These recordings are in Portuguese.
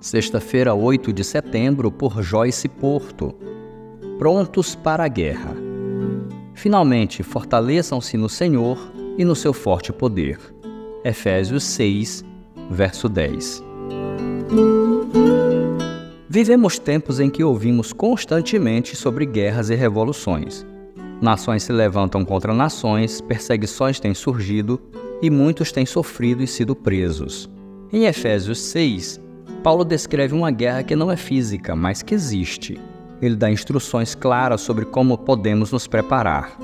Sexta-feira, 8 de setembro, por Joyce Porto. Prontos para a guerra. Finalmente, fortaleçam-se no Senhor e no seu forte poder. Efésios 6, verso 10. Vivemos tempos em que ouvimos constantemente sobre guerras e revoluções. Nações se levantam contra nações, perseguições têm surgido e muitos têm sofrido e sido presos. Em Efésios 6, Paulo descreve uma guerra que não é física, mas que existe. Ele dá instruções claras sobre como podemos nos preparar.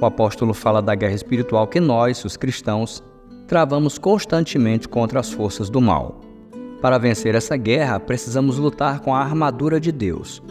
O apóstolo fala da guerra espiritual que nós, os cristãos, travamos constantemente contra as forças do mal. Para vencer essa guerra, precisamos lutar com a armadura de Deus.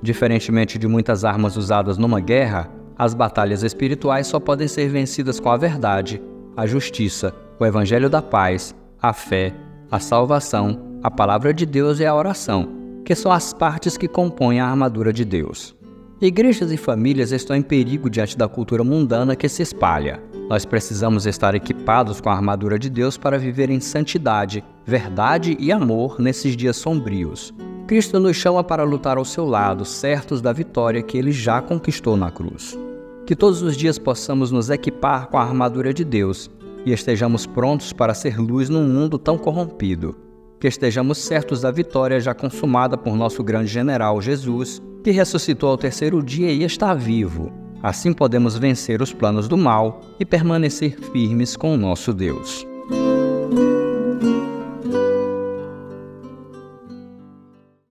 Diferentemente de muitas armas usadas numa guerra, as batalhas espirituais só podem ser vencidas com a verdade, a justiça, o evangelho da paz, a fé, a salvação a palavra de Deus e a oração, que são as partes que compõem a armadura de Deus. Igrejas e famílias estão em perigo diante da cultura mundana que se espalha. Nós precisamos estar equipados com a armadura de Deus para viver em santidade, verdade e amor nesses dias sombrios. Cristo nos chama para lutar ao seu lado, certos da vitória que ele já conquistou na cruz. Que todos os dias possamos nos equipar com a armadura de Deus e estejamos prontos para ser luz num mundo tão corrompido que estejamos certos da vitória já consumada por nosso grande general Jesus, que ressuscitou ao terceiro dia e está vivo. Assim podemos vencer os planos do mal e permanecer firmes com o nosso Deus.